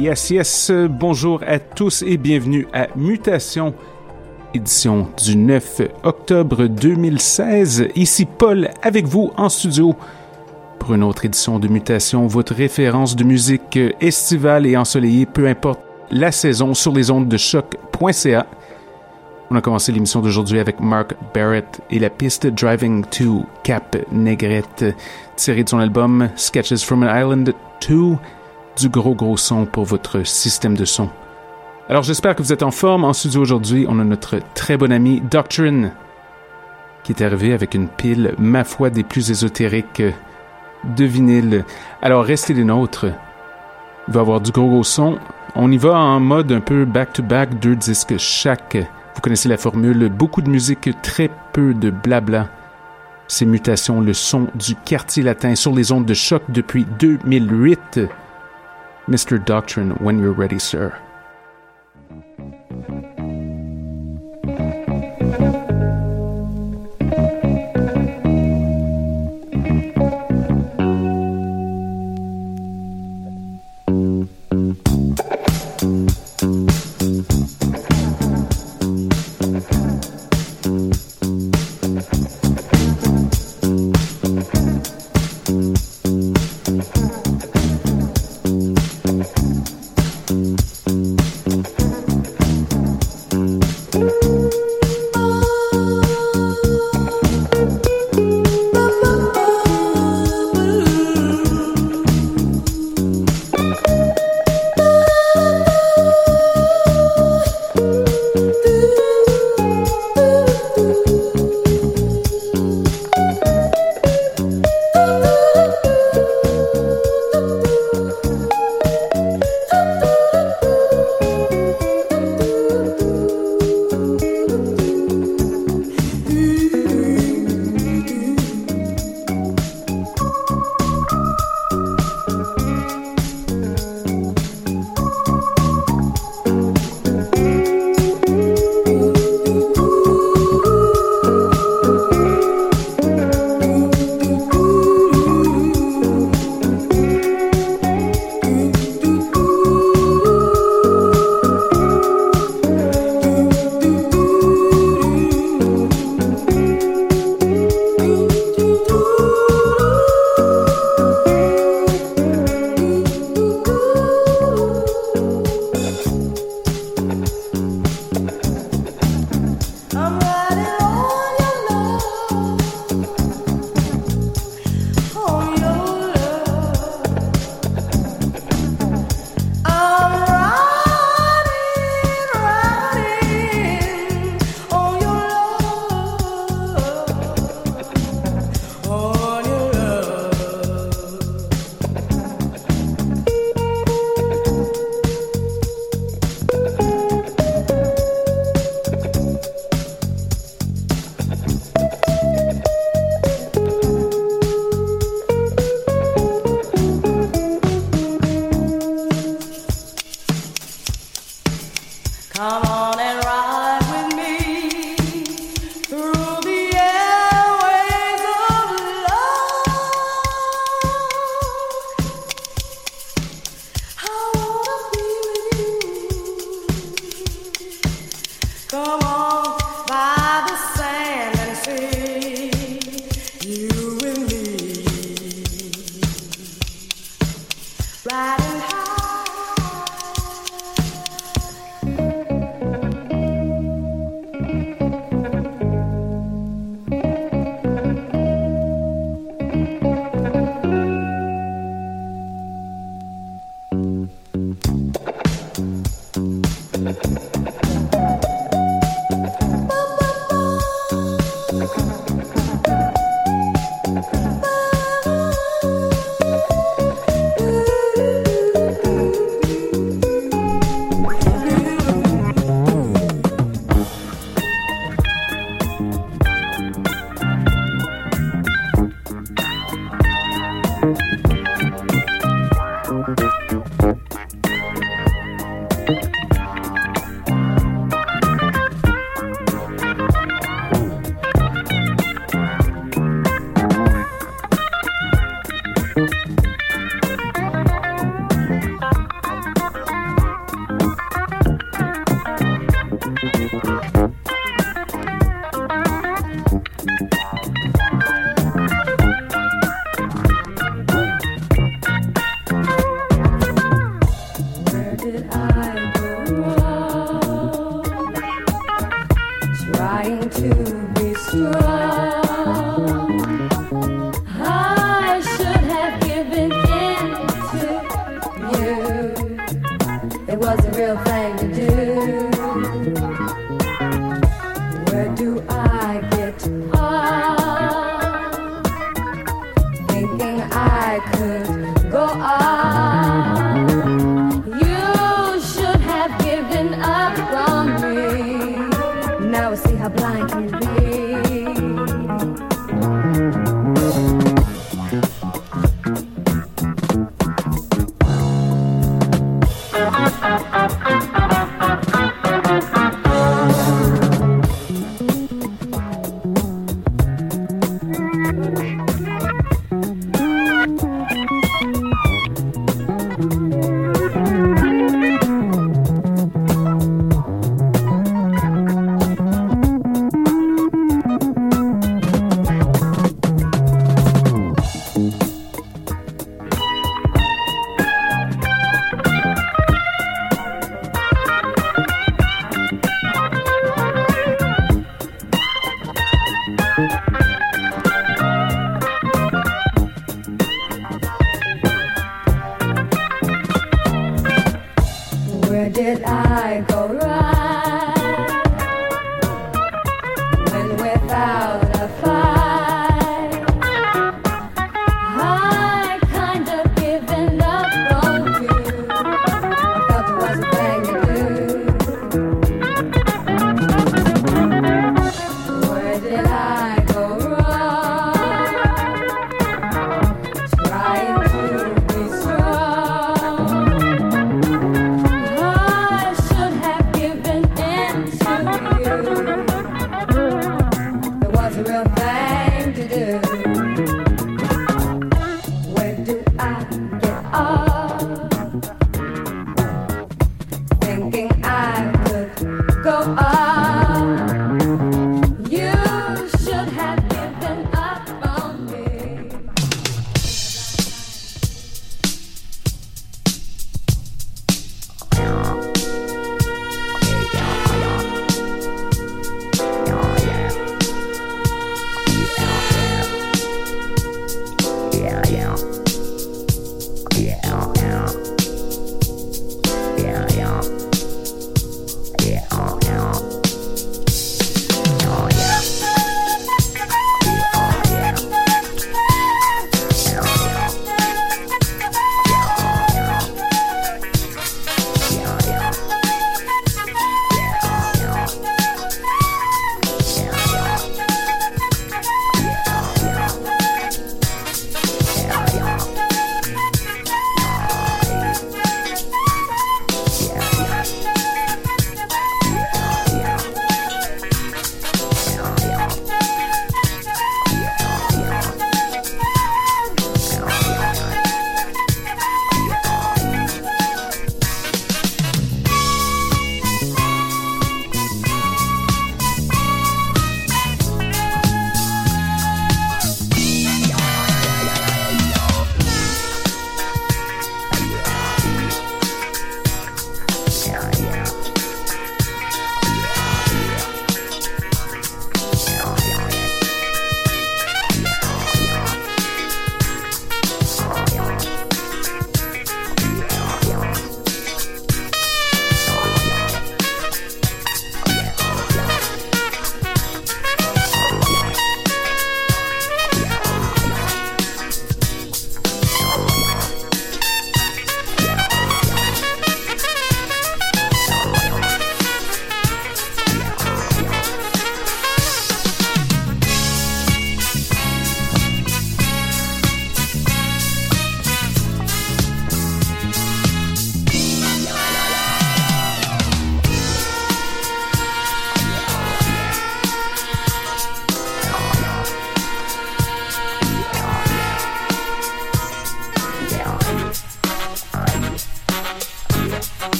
Yes, yes. Bonjour à tous et bienvenue à Mutation, édition du 9 octobre 2016. Ici Paul avec vous en studio pour une autre édition de Mutation, votre référence de musique estivale et ensoleillée, peu importe la saison, sur les ondes de choc.ca. On a commencé l'émission d'aujourd'hui avec Mark Barrett et la piste Driving to Cap Negrette, tirée de son album Sketches from an Island 2 du gros gros son pour votre système de son. Alors j'espère que vous êtes en forme. En studio aujourd'hui, on a notre très bon ami Doctrine qui est arrivé avec une pile, ma foi, des plus ésotériques de vinyle. Alors restez les nôtres. Il va y avoir du gros gros son. On y va en mode un peu back-to-back, deux disques chaque. Vous connaissez la formule, beaucoup de musique, très peu de blabla. Ces mutations, le son du quartier latin sur les ondes de choc depuis 2008. Mr. Doctrine, when you're ready, sir.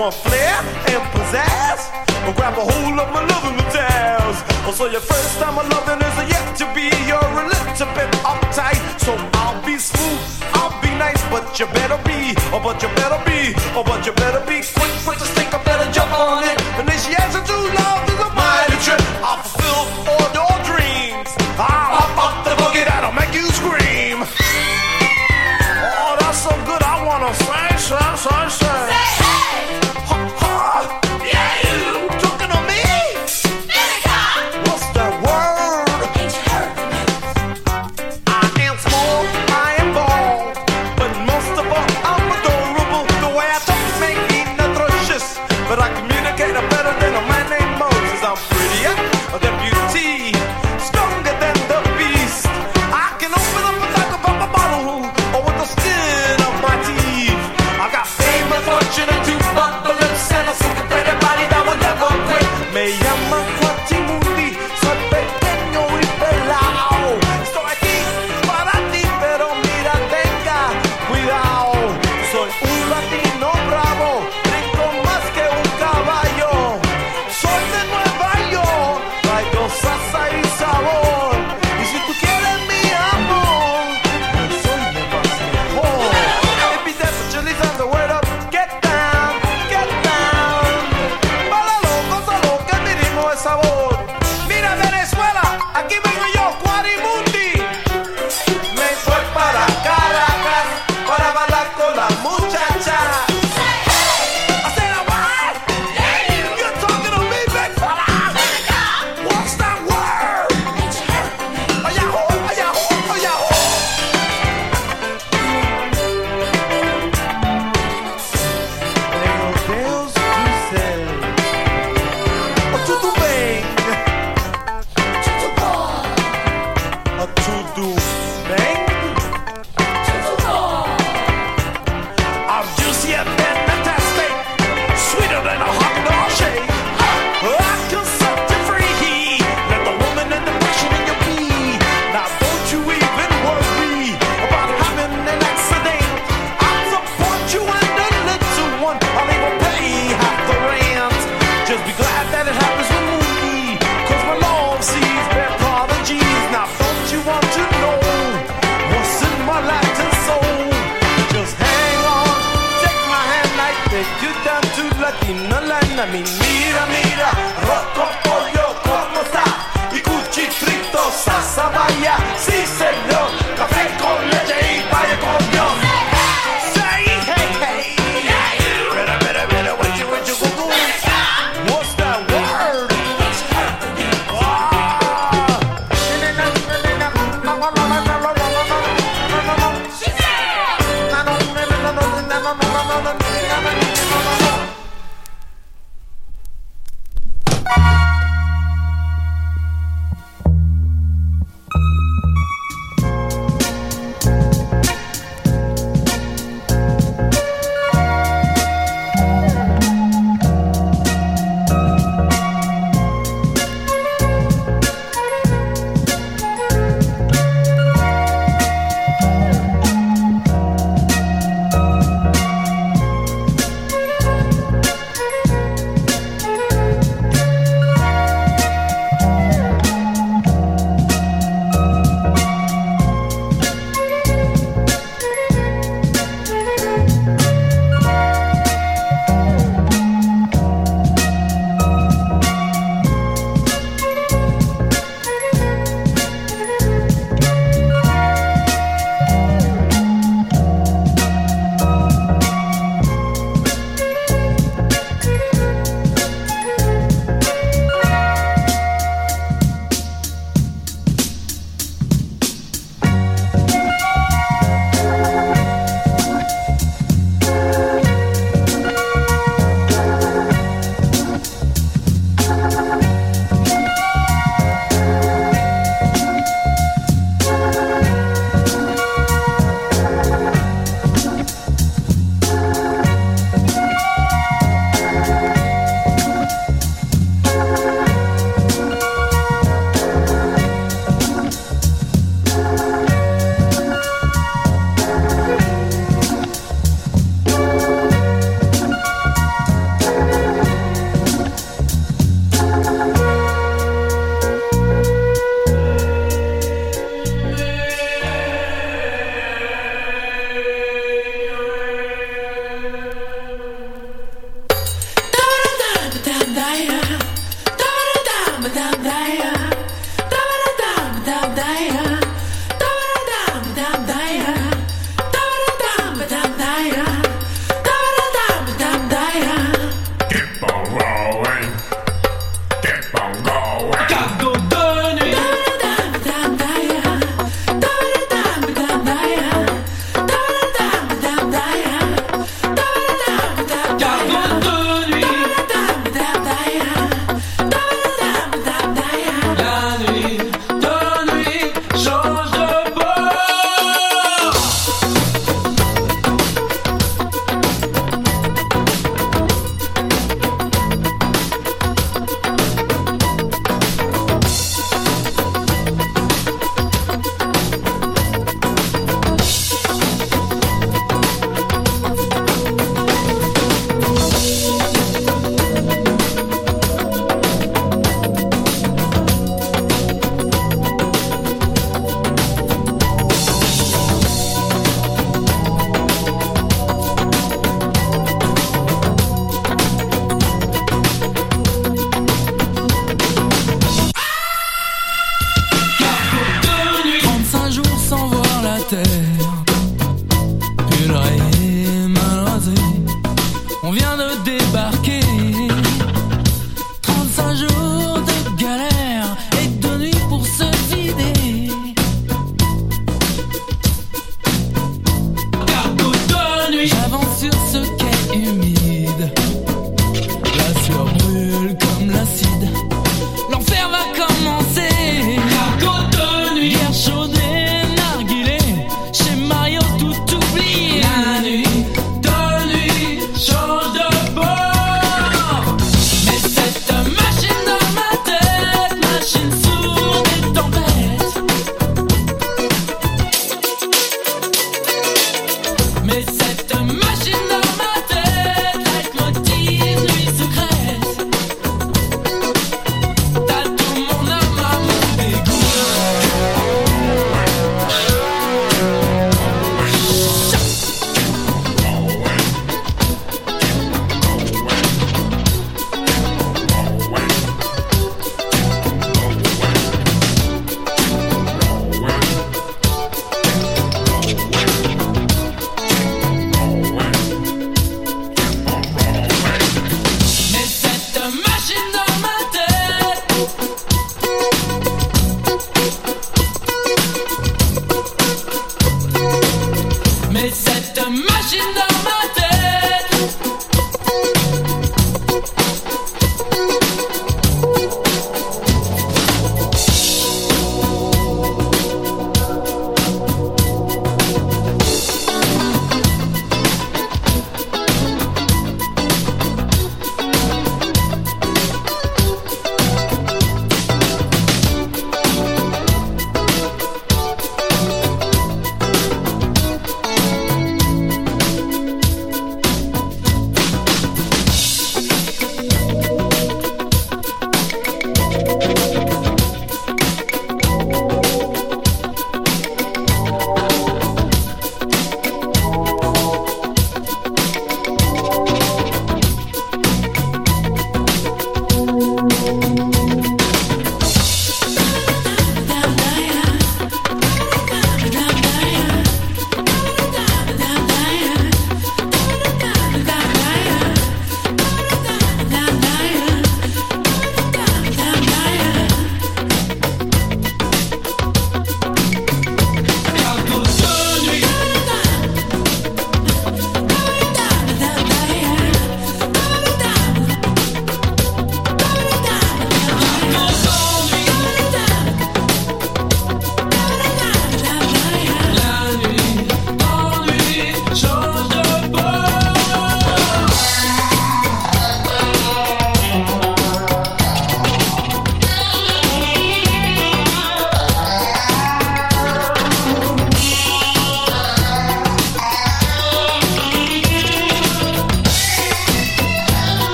Want flair and pizzazz? But grab a hold of my loving materials. Oh, so your first time of loving is yet to be. You're a little bit uptight, so I'll be smooth. I'll be nice, but you better be, oh, but you better be, oh, but you better be.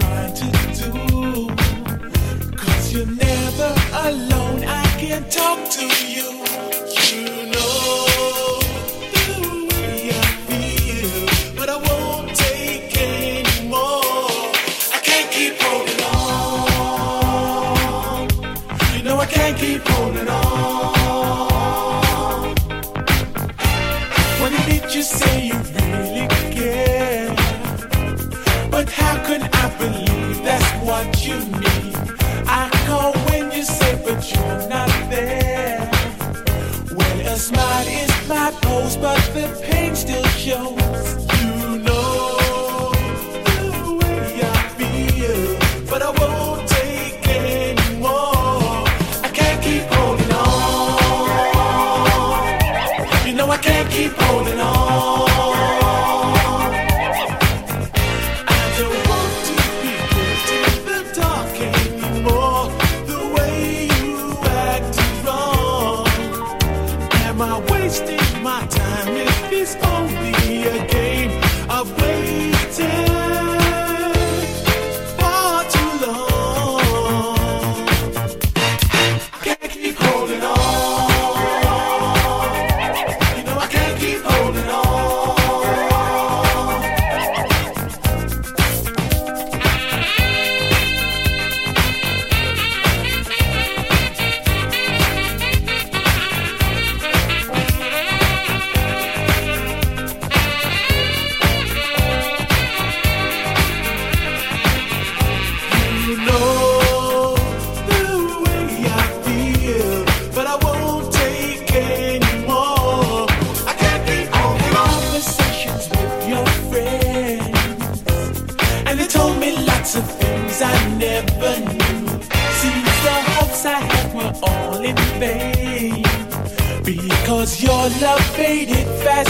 trying to do. Cause you're never alone, I can talk to you. You show. love faded fast.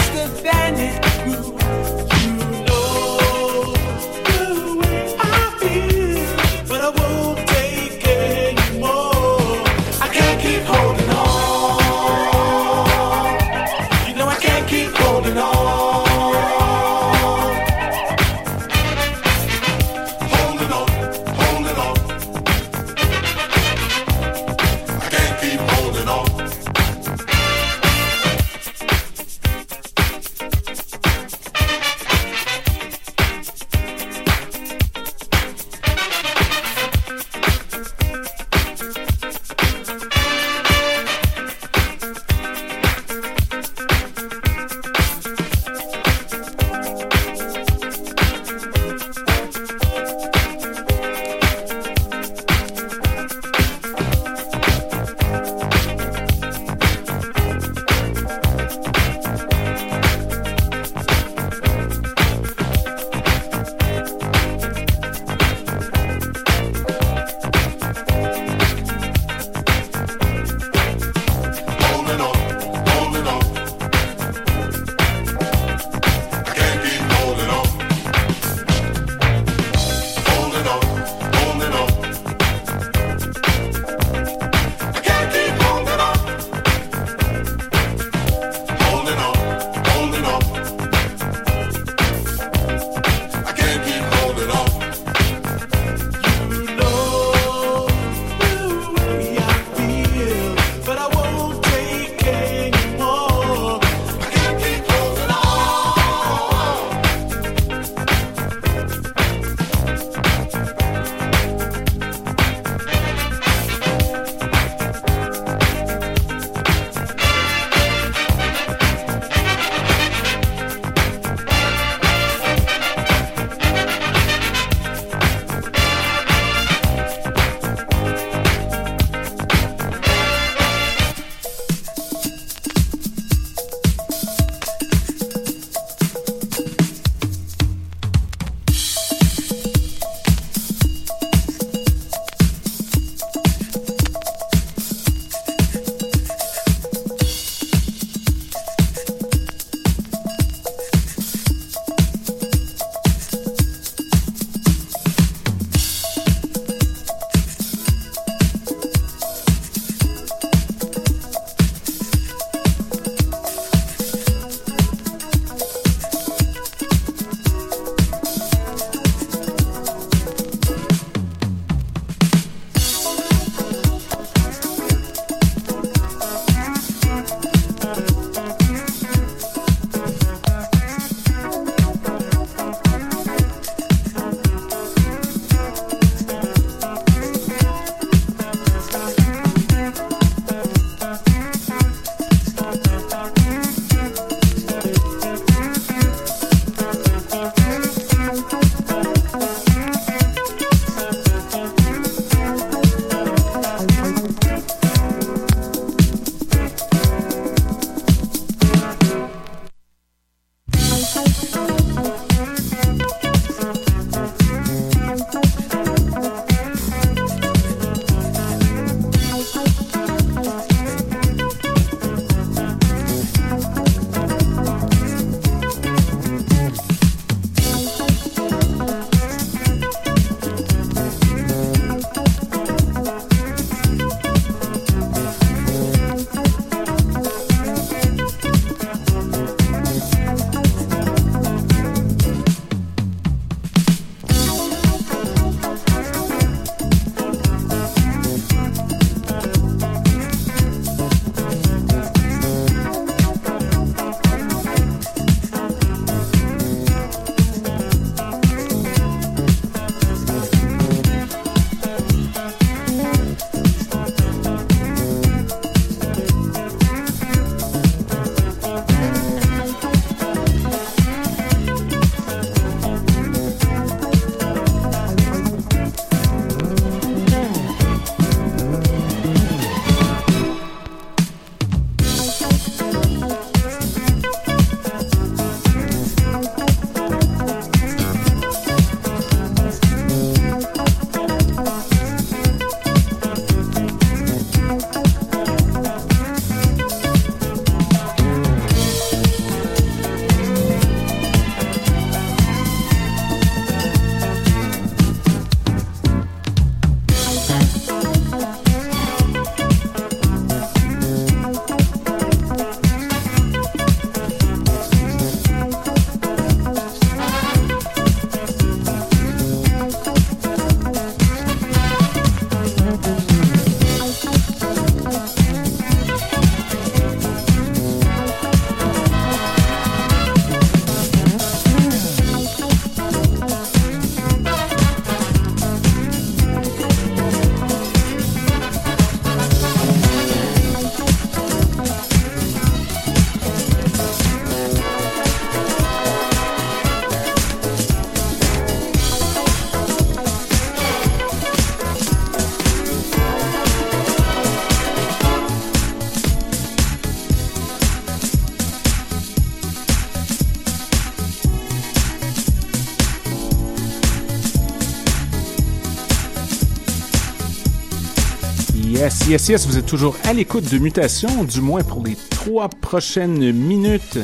Yes, yes, vous êtes toujours à l'écoute de Mutation, du moins pour les trois prochaines minutes.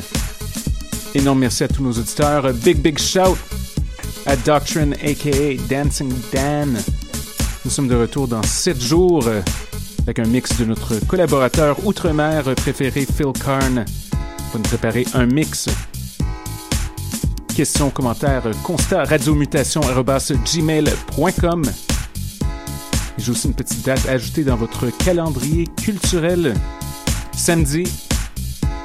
Énorme merci à tous nos auditeurs. Big, big shout à Doctrine, aka Dancing Dan. Nous sommes de retour dans sept jours avec un mix de notre collaborateur outre-mer préféré, Phil Karn, pour nous préparer un mix. Questions, commentaires, constat, radiomutation.gmail.com. J'ai aussi une petite date ajoutée dans votre calendrier culturel. Samedi,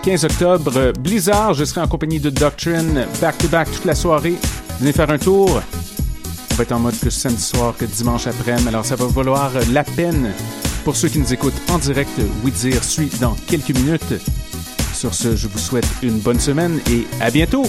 15 octobre, Blizzard, je serai en compagnie de Doctrine, back-to-back toute la soirée. Venez faire un tour. On va être en mode que samedi soir que dimanche après-midi, alors ça va valoir la peine. Pour ceux qui nous écoutent en direct, Oui suit dans quelques minutes. Sur ce, je vous souhaite une bonne semaine et à bientôt!